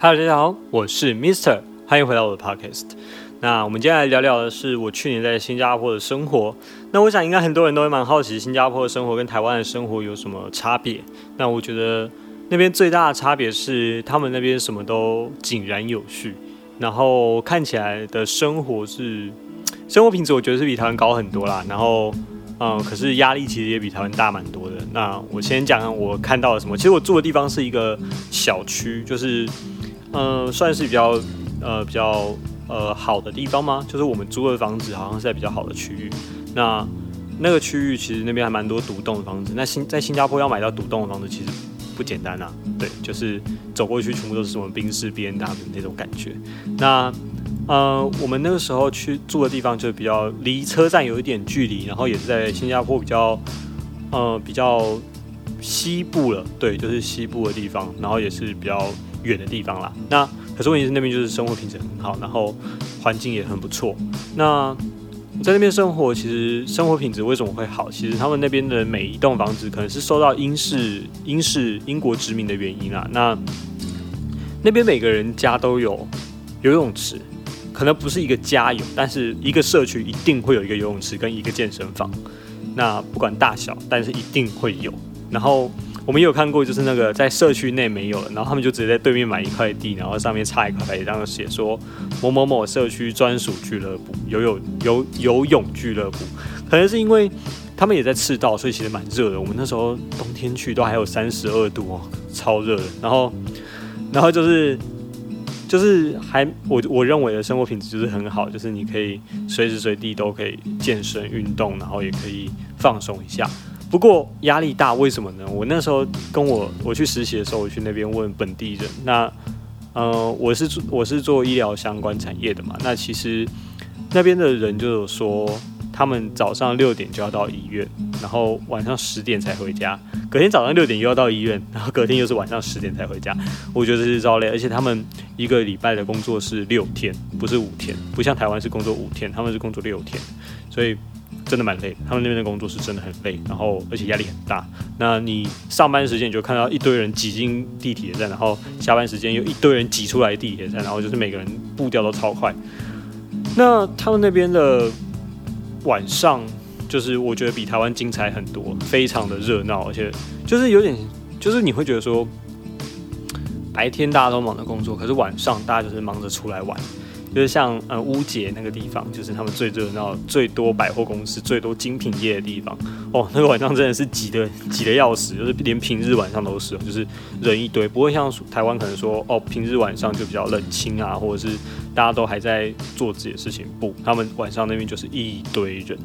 Hello，大家好，我是 Mister，欢迎回到我的 Podcast。那我们接下来聊聊的是我去年在新加坡的生活。那我想应该很多人都会蛮好奇，新加坡的生活跟台湾的生活有什么差别？那我觉得那边最大的差别是，他们那边什么都井然有序，然后看起来的生活是生活品质，我觉得是比台湾高很多啦。然后，嗯，可是压力其实也比台湾大蛮多的。那我先讲我看到了什么。其实我住的地方是一个小区，就是。嗯，算是比较呃比较呃好的地方吗？就是我们租的房子好像是在比较好的区域。那那个区域其实那边还蛮多独栋的房子。那新在新加坡要买到独栋的房子其实不简单啊。对，就是走过去全部都是什么宾士、B N W 那种感觉。那呃我们那个时候去住的地方就比较离车站有一点距离，然后也是在新加坡比较呃比较西部了。对，就是西部的地方，然后也是比较。远的地方啦，那可是问题是那边就是生活品质很好，然后环境也很不错。那在那边生活，其实生活品质为什么会好？其实他们那边的每一栋房子可能是受到英式英式英国殖民的原因啊。那那边每个人家都有游泳池，可能不是一个家有，但是一个社区一定会有一个游泳池跟一个健身房。那不管大小，但是一定会有。然后。我们有看过，就是那个在社区内没有了，然后他们就直接在对面买一块地，然后上面插一块牌，子，然后写说某某某社区专属俱乐部游泳游游泳俱乐部。可能是因为他们也在赤道，所以其实蛮热的。我们那时候冬天去都还有三十二度哦，超热的。然后，然后就是就是还我我认为的生活品质就是很好，就是你可以随时随地都可以健身运动，然后也可以放松一下。不过压力大，为什么呢？我那时候跟我我去实习的时候，我去那边问本地人，那呃，我是做我是做医疗相关产业的嘛，那其实那边的人就有说，他们早上六点就要到医院，然后晚上十点才回家，隔天早上六点又要到医院，然后隔天又是晚上十点才回家。我觉得是超累，而且他们一个礼拜的工作是六天，不是五天，不像台湾是工作五天，他们是工作六天，所以。真的蛮累，他们那边的工作是真的很累，然后而且压力很大。那你上班时间你就看到一堆人挤进地铁站，然后下班时间又一堆人挤出来地铁站，然后就是每个人步调都超快。那他们那边的晚上，就是我觉得比台湾精彩很多，非常的热闹，而且就是有点，就是你会觉得说，白天大家都忙着工作，可是晚上大家就是忙着出来玩。就是像呃乌节那个地方，就是他们最热闹、最多百货公司、最多精品业的地方。哦，那个晚上真的是挤的挤的要死，就是连平日晚上都是，就是人一堆，不会像台湾可能说哦平日晚上就比较冷清啊，或者是大家都还在做自己的事情。不，他们晚上那边就是一堆人，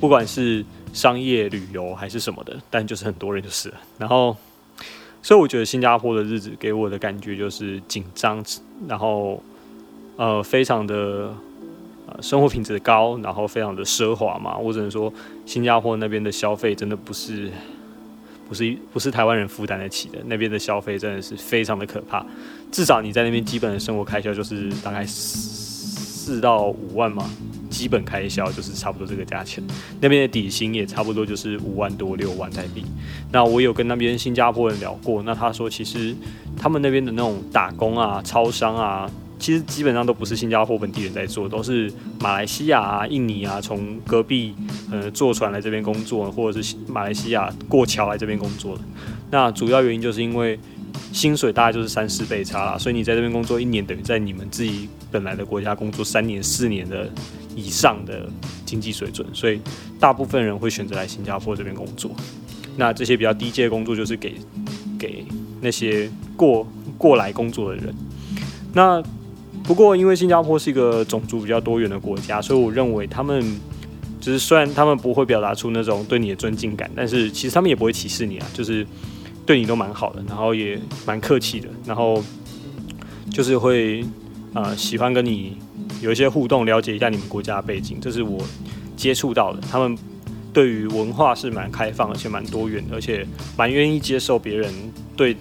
不管是商业旅游还是什么的，但就是很多人就是。然后，所以我觉得新加坡的日子给我的感觉就是紧张，然后。呃，非常的呃生活品质高，然后非常的奢华嘛。我只能说，新加坡那边的消费真的不是不是不是台湾人负担得起的。那边的消费真的是非常的可怕。至少你在那边基本的生活开销就是大概四到五万嘛，基本开销就是差不多这个价钱。那边的底薪也差不多就是五万多六万台币。那我有跟那边新加坡人聊过，那他说其实他们那边的那种打工啊、超商啊。其实基本上都不是新加坡本地人在做，都是马来西亚啊、印尼啊，从隔壁呃坐船来这边工作，或者是马来西亚过桥来这边工作的。那主要原因就是因为薪水大概就是三四倍差啦，所以你在这边工作一年，等于在你们自己本来的国家工作三年、四年的以上的经济水准，所以大部分人会选择来新加坡这边工作。那这些比较低阶的工作就是给给那些过过来工作的人。那不过，因为新加坡是一个种族比较多元的国家，所以我认为他们就是虽然他们不会表达出那种对你的尊敬感，但是其实他们也不会歧视你啊，就是对你都蛮好的，然后也蛮客气的，然后就是会呃喜欢跟你有一些互动，了解一下你们国家的背景，这是我接触到的。他们对于文化是蛮开放，而且蛮多元，而且蛮愿意接受别人对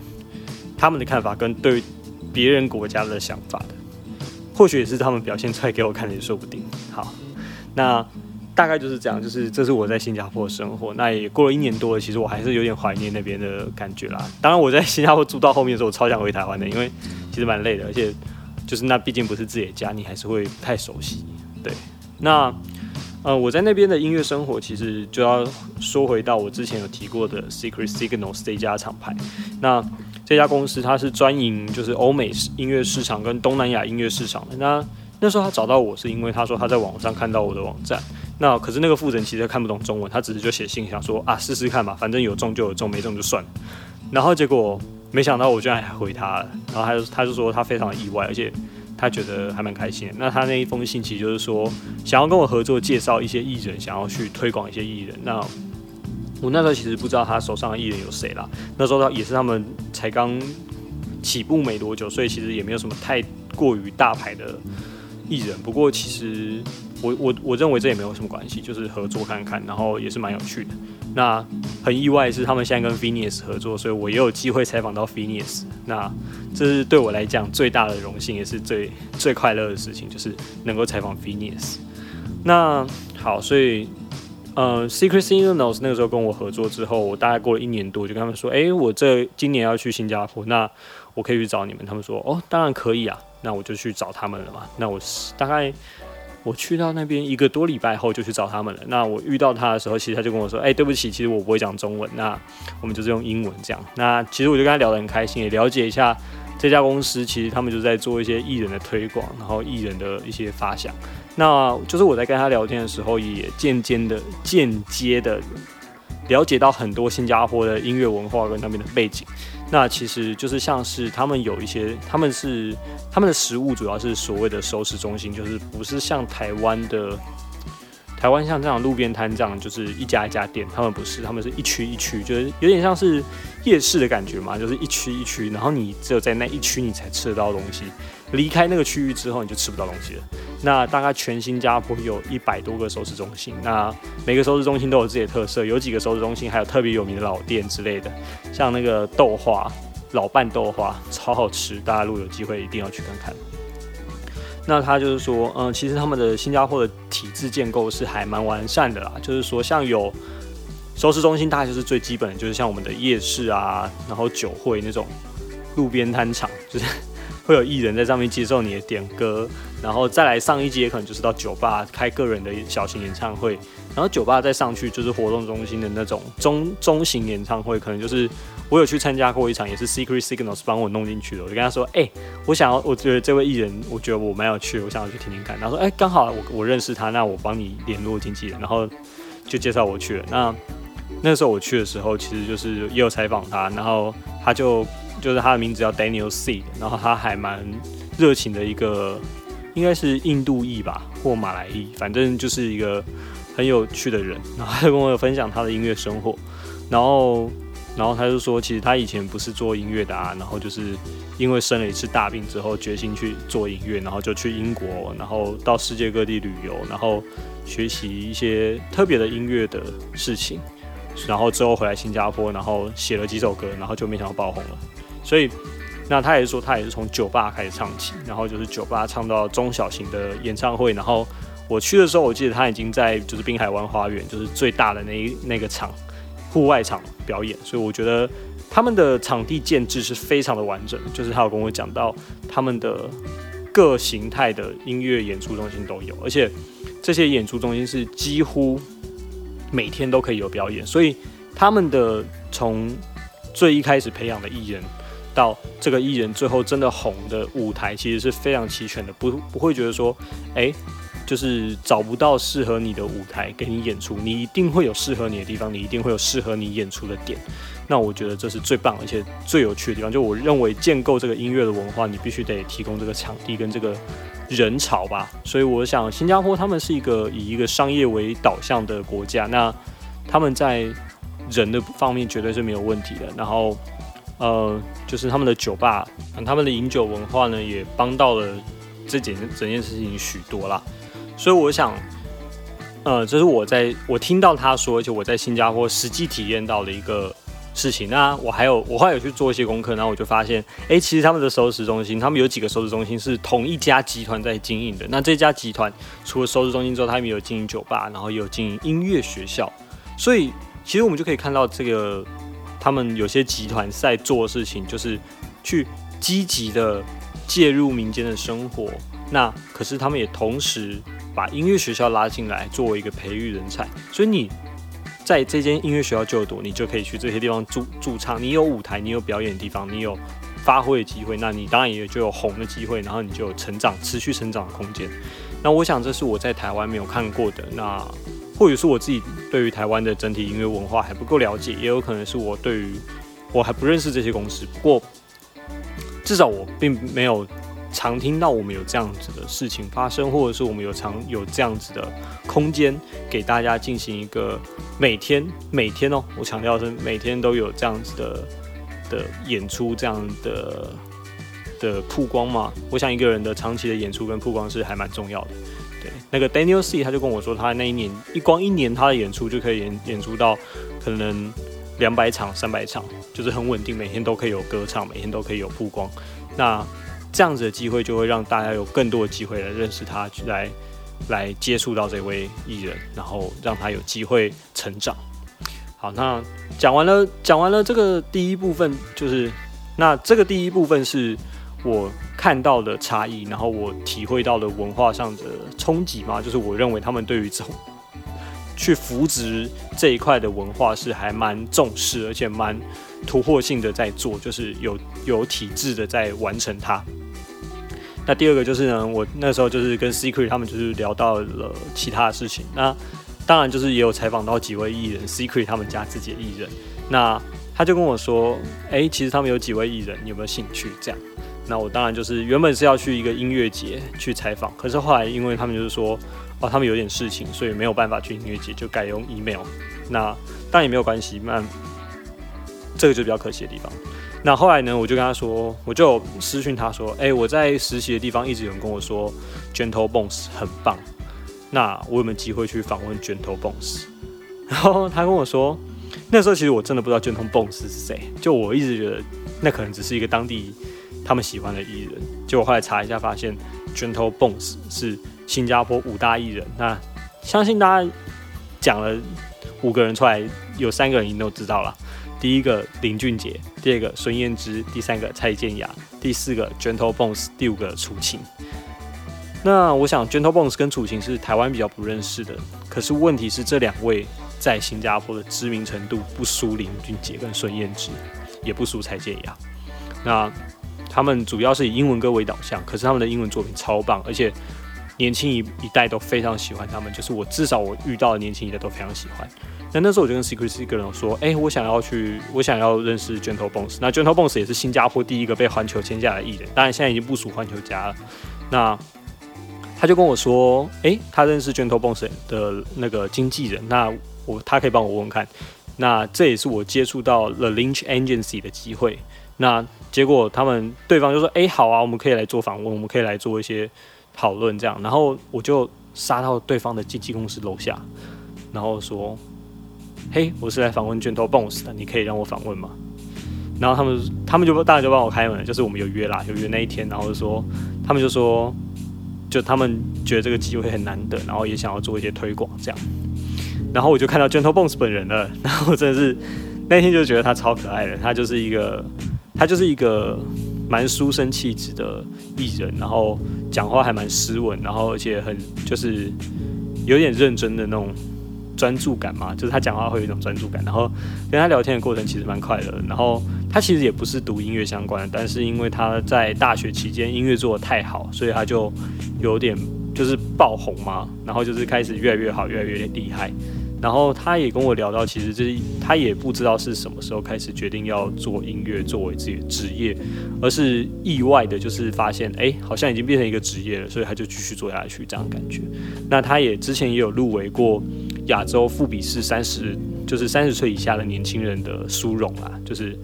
他们的看法跟对别人国家的想法的。或许也是他们表现出来给我看的，也说不定。好，那大概就是这样，就是这是我在新加坡的生活。那也过了一年多了，其实我还是有点怀念那边的感觉啦。当然，我在新加坡住到后面的时候，我超想回台湾的，因为其实蛮累的，而且就是那毕竟不是自己的家，你还是会不太熟悉。对，那呃，我在那边的音乐生活，其实就要说回到我之前有提过的 Secret Signals 这家厂牌。那这家公司它是专营就是欧美音乐市场跟东南亚音乐市场的。那那时候他找到我是因为他说他在网上看到我的网站。那可是那个负责人其实看不懂中文，他只是就写信想说啊试试看吧，反正有中就有中，没中就算了。然后结果没想到我居然还回他了，然后他就他就说他非常的意外，而且他觉得还蛮开心。那他那一封信其实就是说想要跟我合作，介绍一些艺人，想要去推广一些艺人。那我那时候其实不知道他手上的艺人有谁啦，那时候他也是他们才刚起步没多久，所以其实也没有什么太过于大牌的艺人。不过其实。我我我认为这也没有什么关系，就是合作看看，然后也是蛮有趣的。那很意外是他们现在跟 Phineas 合作，所以我也有机会采访到 Phineas。那这是对我来讲最大的荣幸，也是最最快乐的事情，就是能够采访 Phineas。那好，所以呃，Secret Signals 那个时候跟我合作之后，我大概过了一年多，就跟他们说，哎，我这今年要去新加坡，那我可以去找你们。他们说，哦，当然可以啊。那我就去找他们了嘛。那我大概。我去到那边一个多礼拜后就去找他们了。那我遇到他的时候，其实他就跟我说：“哎，对不起，其实我不会讲中文，那我们就是用英文这样。”那其实我就跟他聊得很开心，也了解一下这家公司，其实他们就在做一些艺人的推广，然后艺人的一些发想。那就是我在跟他聊天的时候，也渐渐的、间接的了解到很多新加坡的音乐文化跟那边的背景。那其实就是像是他们有一些，他们是他们的食物主要是所谓的熟食中心，就是不是像台湾的台湾像这样路边摊这样，就是一家一家店，他们不是，他们是一区一区，就是有点像是夜市的感觉嘛，就是一区一区，然后你只有在那一区你才吃得到东西。离开那个区域之后，你就吃不到东西了。那大概全新加坡有一百多个收市中心，那每个收市中心都有自己的特色，有几个收市中心还有特别有名的老店之类的，像那个豆花，老拌豆花超好吃，大家如果有机会一定要去看看。那他就是说，嗯，其实他们的新加坡的体制建构是还蛮完善的啦，就是说像有收市中心，大概就是最基本的，就是像我们的夜市啊，然后酒会那种路边摊场，就是。会有艺人在上面接受你的点歌，然后再来上一节，可能就是到酒吧开个人的小型演唱会，然后酒吧再上去就是活动中心的那种中中型演唱会，可能就是我有去参加过一场，也是 Secret Signals 帮我弄进去的。我就跟他说，哎，我想要，我觉得这位艺人，我觉得我蛮有趣，我想要去听听看。然后说，哎，刚好我我认识他，那我帮你联络经纪人，然后就介绍我去了。那那时候我去的时候，其实就是也有采访他，然后他就。就是他的名字叫 Daniel C，然后他还蛮热情的一个，应该是印度裔吧，或马来裔，反正就是一个很有趣的人。然后他就跟我分享他的音乐生活，然后，然后他就说，其实他以前不是做音乐的啊，然后就是因为生了一次大病之后，决心去做音乐，然后就去英国，然后到世界各地旅游，然后学习一些特别的音乐的事情，然后之后回来新加坡，然后写了几首歌，然后就没想到爆红了。所以，那他也是说，他也是从酒吧开始唱起，然后就是酒吧唱到中小型的演唱会。然后我去的时候，我记得他已经在就是滨海湾花园，就是最大的那一那个场户外场表演。所以我觉得他们的场地建制是非常的完整。就是他有跟我讲到，他们的各形态的音乐演出中心都有，而且这些演出中心是几乎每天都可以有表演。所以他们的从最一开始培养的艺人。到这个艺人最后真的红的舞台，其实是非常齐全的，不不会觉得说，哎，就是找不到适合你的舞台给你演出，你一定会有适合你的地方，你一定会有适合你演出的点。那我觉得这是最棒而且最有趣的地方。就我认为建构这个音乐的文化，你必须得提供这个场地跟这个人潮吧。所以我想，新加坡他们是一个以一个商业为导向的国家，那他们在人的方面绝对是没有问题的。然后。呃，就是他们的酒吧，他们的饮酒文化呢，也帮到了这件整件事情许多啦。所以我想，呃，这是我在我听到他说，而且我在新加坡实际体验到的一个事情。那我还有我后来有去做一些功课，然后我就发现，哎，其实他们的收拾中心，他们有几个收拾中心是同一家集团在经营的。那这家集团除了收拾中心之后，他们有经营酒吧，然后也有经营音乐学校。所以其实我们就可以看到，这个他们有些集团在做的事情，就是去积极的介入民间的生活。那可是他们也同时把音乐学校拉进来，作为一个培育人才。所以你在这间音乐学校就读，你就可以去这些地方驻驻唱。你有舞台，你有表演的地方，你有发挥的机会，那你当然也就有红的机会，然后你就有成长、持续成长的空间。那我想这是我在台湾没有看过的。那或者是我自己对于台湾的整体音乐文化还不够了解，也有可能是我对于我还不认识这些公司。不过至少我并没有。常听到我们有这样子的事情发生，或者是我们有常有这样子的空间给大家进行一个每天每天哦，我强调是每天都有这样子的的演出，这样的的曝光嘛。我想一个人的长期的演出跟曝光是还蛮重要的。对，那个 Daniel C 他就跟我说，他那一年一光一年他的演出就可以演演出到可能两百场、三百场，就是很稳定，每天都可以有歌唱，每天都可以有曝光。那这样子的机会就会让大家有更多的机会来认识他，来来接触到这位艺人，然后让他有机会成长。好，那讲完了，讲完了这个第一部分，就是那这个第一部分是我看到的差异，然后我体会到的文化上的冲击嘛，就是我认为他们对于这种去扶植这一块的文化是还蛮重视，而且蛮突破性的在做，就是有有体制的在完成它。那第二个就是呢，我那时候就是跟 Secret 他们就是聊到了其他的事情。那当然就是也有采访到几位艺人，Secret 他们家自己的艺人。那他就跟我说，哎，其实他们有几位艺人，你有没有兴趣？这样。那我当然就是原本是要去一个音乐节去采访，可是后来因为他们就是说，哦，他们有点事情，所以没有办法去音乐节，就改用 email。那当然也没有关系，那这个就比较可惜的地方。那后来呢，我就跟他说，我就私讯他说，哎，我在实习的地方一直有人跟我说，Gentle Bones 很棒，那我有没有机会去访问 Gentle Bones？然后他跟我说，那时候其实我真的不知道 Gentle Bones 是谁，就我一直觉得那可能只是一个当地他们喜欢的艺人，结果后来查一下发现，Gentle Bones 是新加坡五大艺人，那相信大家讲了五个人出来，有三个人已经都知道了。第一个林俊杰，第二个孙燕姿，第三个蔡健雅，第四个 Gentle Bones，第五个楚晴。那我想 Gentle Bones 跟楚晴是台湾比较不认识的，可是问题是这两位在新加坡的知名程度不输林俊杰跟孙燕姿，也不输蔡健雅。那他们主要是以英文歌为导向，可是他们的英文作品超棒，而且年轻一一代都非常喜欢他们，就是我至少我遇到的年轻一代都非常喜欢。那那时候我就跟 Secret 一个人说，哎，我想要去，我想要认识 Gentle Bones。那 Gentle Bones 也是新加坡第一个被环球签下的艺人，当然现在已经不属环球家了。那他就跟我说，哎，他认识 Gentle Bones 的那个经纪人，那我他可以帮我问问看。那这也是我接触到 The Lynch Agency 的机会。那结果他们对方就说，哎，好啊，我们可以来做访问，我们可以来做一些讨论这样。然后我就杀到对方的经纪公司楼下，然后说。嘿，我是来访问卷头 boss 的，你可以让我访问吗？然后他们，他们就当然就帮我开门，就是我们有约啦，有约那一天，然后就说，他们就说，就他们觉得这个机会很难得，然后也想要做一些推广这样。然后我就看到卷头 bones 本人了，然后真的是那天就觉得他超可爱的，他就是一个，他就是一个蛮书生气质的艺人，然后讲话还蛮斯文，然后而且很就是有点认真的那种。专注感嘛，就是他讲话会有一种专注感，然后跟他聊天的过程其实蛮快乐。然后他其实也不是读音乐相关的，但是因为他在大学期间音乐做的太好，所以他就有点就是爆红嘛，然后就是开始越来越好，越来越厉害。然后他也跟我聊到，其实这他也不知道是什么时候开始决定要做音乐作为自己的职业，而是意外的，就是发现哎，好像已经变成一个职业了，所以他就继续做下去这样感觉。那他也之前也有入围过亚洲富比士三十，就是三十岁以下的年轻人的殊荣啊，就是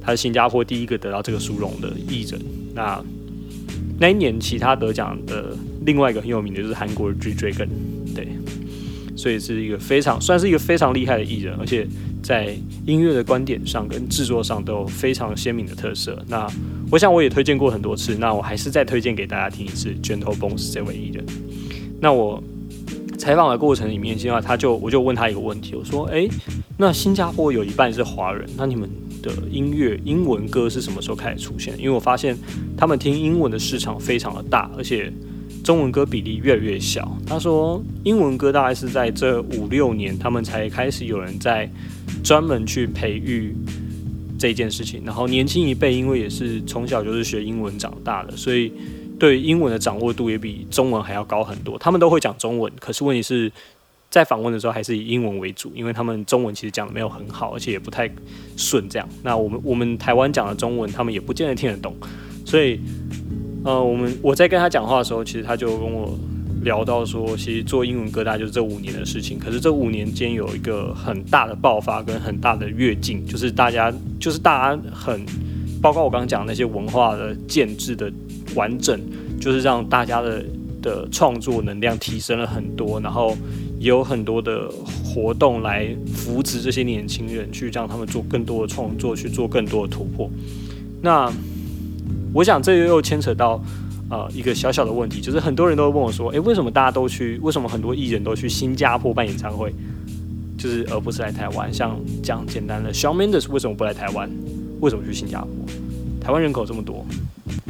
他是新加坡第一个得到这个殊荣的艺人。那那一年其他得奖的另外一个很有名的就是韩国的 G Dragon，对。所以是一个非常算是一个非常厉害的艺人，而且在音乐的观点上跟制作上都有非常鲜明的特色。那我想我也推荐过很多次，那我还是再推荐给大家听一次 Gentle Bones 这位艺人。那我采访的过程里面，现在他就我就问他一个问题，我说：诶，那新加坡有一半是华人，那你们的音乐英文歌是什么时候开始出现？因为我发现他们听英文的市场非常的大，而且。中文歌比例越来越小。他说，英文歌大概是在这五六年，他们才开始有人在专门去培育这件事情。然后年轻一辈，因为也是从小就是学英文长大的，所以对英文的掌握度也比中文还要高很多。他们都会讲中文，可是问题是在访问的时候还是以英文为主，因为他们中文其实讲的没有很好，而且也不太顺。这样，那我们我们台湾讲的中文，他们也不见得听得懂，所以。呃，我们我在跟他讲话的时候，其实他就跟我聊到说，其实做英文歌大概就是这五年的事情。可是这五年间有一个很大的爆发跟很大的跃进，就是大家就是大家很，包括我刚刚讲那些文化的建制的完整，就是让大家的的创作能量提升了很多，然后也有很多的活动来扶持这些年轻人，去让他们做更多的创作，去做更多的突破。那。我想这又又牵扯到，呃，一个小小的问题，就是很多人都问我说，诶，为什么大家都去？为什么很多艺人都去新加坡办演唱会，就是而不是来台湾？像讲简单的，Shawn Mendes 为什么不来台湾？为什么去新加坡？台湾人口这么多，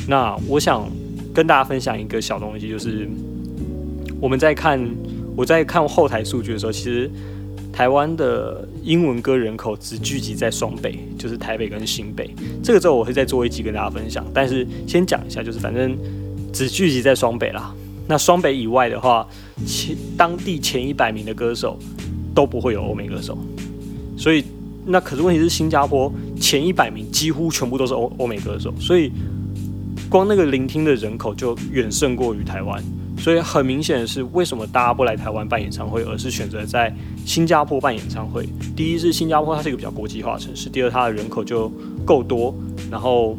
那我想跟大家分享一个小东西，就是我们在看我在看后台数据的时候，其实。台湾的英文歌人口只聚集在双北，就是台北跟新北。这个之后我会再做一集跟大家分享。但是先讲一下，就是反正只聚集在双北啦。那双北以外的话，前当地前一百名的歌手都不会有欧美歌手。所以那可是问题是新加坡前一百名几乎全部都是欧欧美歌手，所以光那个聆听的人口就远胜过于台湾。所以很明显的是，为什么大家不来台湾办演唱会，而是选择在新加坡办演唱会？第一是新加坡它是一个比较国际化城市，第二它的人口就够多，然后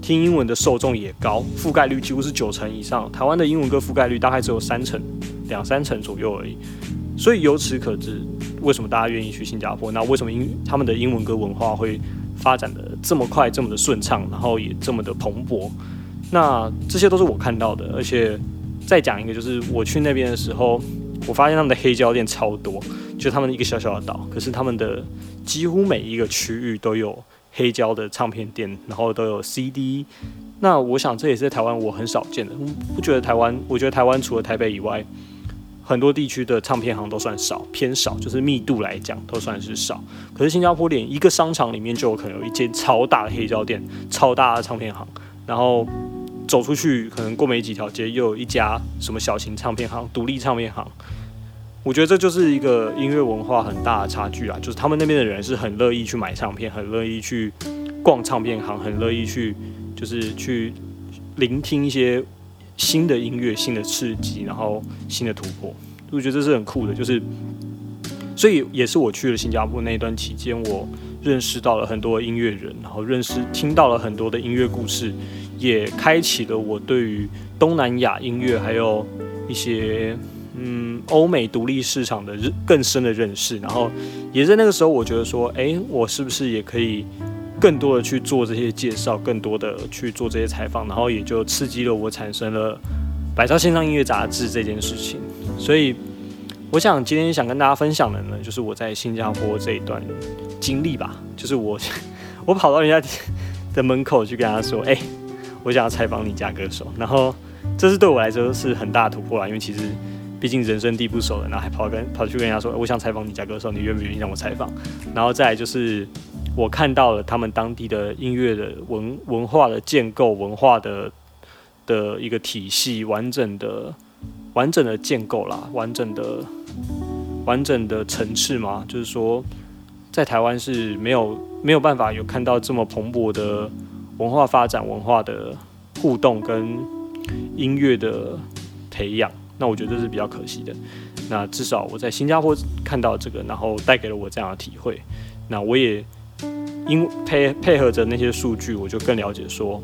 听英文的受众也高，覆盖率几乎是九成以上。台湾的英文歌覆盖率大概只有三成、两三成左右而已。所以由此可知，为什么大家愿意去新加坡？那为什么英他们的英文歌文化会发展的这么快、这么的顺畅，然后也这么的蓬勃？那这些都是我看到的，而且。再讲一个，就是我去那边的时候，我发现他们的黑胶店超多，就他们一个小小的岛，可是他们的几乎每一个区域都有黑胶的唱片店，然后都有 CD。那我想这也是在台湾我很少见的，我不觉得台湾？我觉得台湾除了台北以外，很多地区的唱片行都算少，偏少，就是密度来讲都算是少。可是新加坡连一个商场里面就有可能有一间超大的黑胶店，超大的唱片行，然后。走出去，可能过没几条街，又有一家什么小型唱片行、独立唱片行。我觉得这就是一个音乐文化很大的差距啊！就是他们那边的人是很乐意去买唱片，很乐意去逛唱片行，很乐意去就是去聆听一些新的音乐、新的刺激，然后新的突破。我觉得这是很酷的。就是，所以也是我去了新加坡那一段期间，我认识到了很多音乐人，然后认识、听到了很多的音乐故事。也开启了我对于东南亚音乐，还有一些嗯欧美独立市场的更深的认识。然后也在那个时候，我觉得说，哎，我是不是也可以更多的去做这些介绍，更多的去做这些采访，然后也就刺激了我产生了百兆线上音乐杂志这件事情。所以，我想今天想跟大家分享的呢，就是我在新加坡这一段经历吧。就是我我跑到人家的门口去跟他说，哎。我想要采访你家歌手，然后这是对我来说是很大的突破啦，因为其实毕竟人生地不熟的，然后还跑跟跑去跟人家说，我想采访你家歌手，你愿不愿意让我采访？然后再来就是我看到了他们当地的音乐的文文化的建构，文化的的一个体系，完整的完整的建构啦，完整的完整的层次嘛，就是说在台湾是没有没有办法有看到这么蓬勃的。文化发展、文化的互动跟音乐的培养，那我觉得这是比较可惜的。那至少我在新加坡看到这个，然后带给了我这样的体会。那我也因配配合着那些数据，我就更了解说，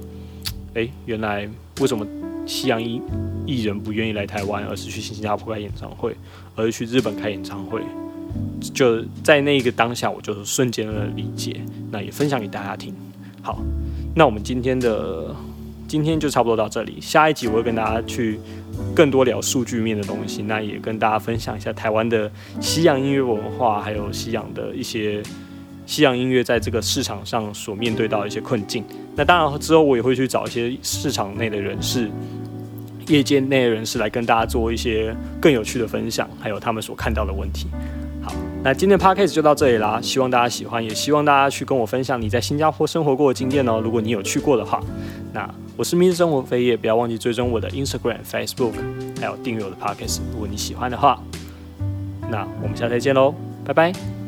诶，原来为什么西洋艺艺人不愿意来台湾，而是去新加坡开演唱会，而是去日本开演唱会。就在那个当下，我就瞬间的理解，那也分享给大家听。好，那我们今天的今天就差不多到这里，下一集我会跟大家去更多聊数据面的东西，那也跟大家分享一下台湾的西洋音乐文化，还有西洋的一些西洋音乐在这个市场上所面对到的一些困境。那当然之后我也会去找一些市场内的人士。业界内的人士来跟大家做一些更有趣的分享，还有他们所看到的问题。那今天的 podcast 就到这里啦，希望大家喜欢，也希望大家去跟我分享你在新加坡生活过的经验哦。如果你有去过的话，那我是密室生活飞叶，不要忘记追踪我的 Instagram、Facebook，还有订阅我的 podcast。如果你喜欢的话，那我们下次再见喽，拜拜。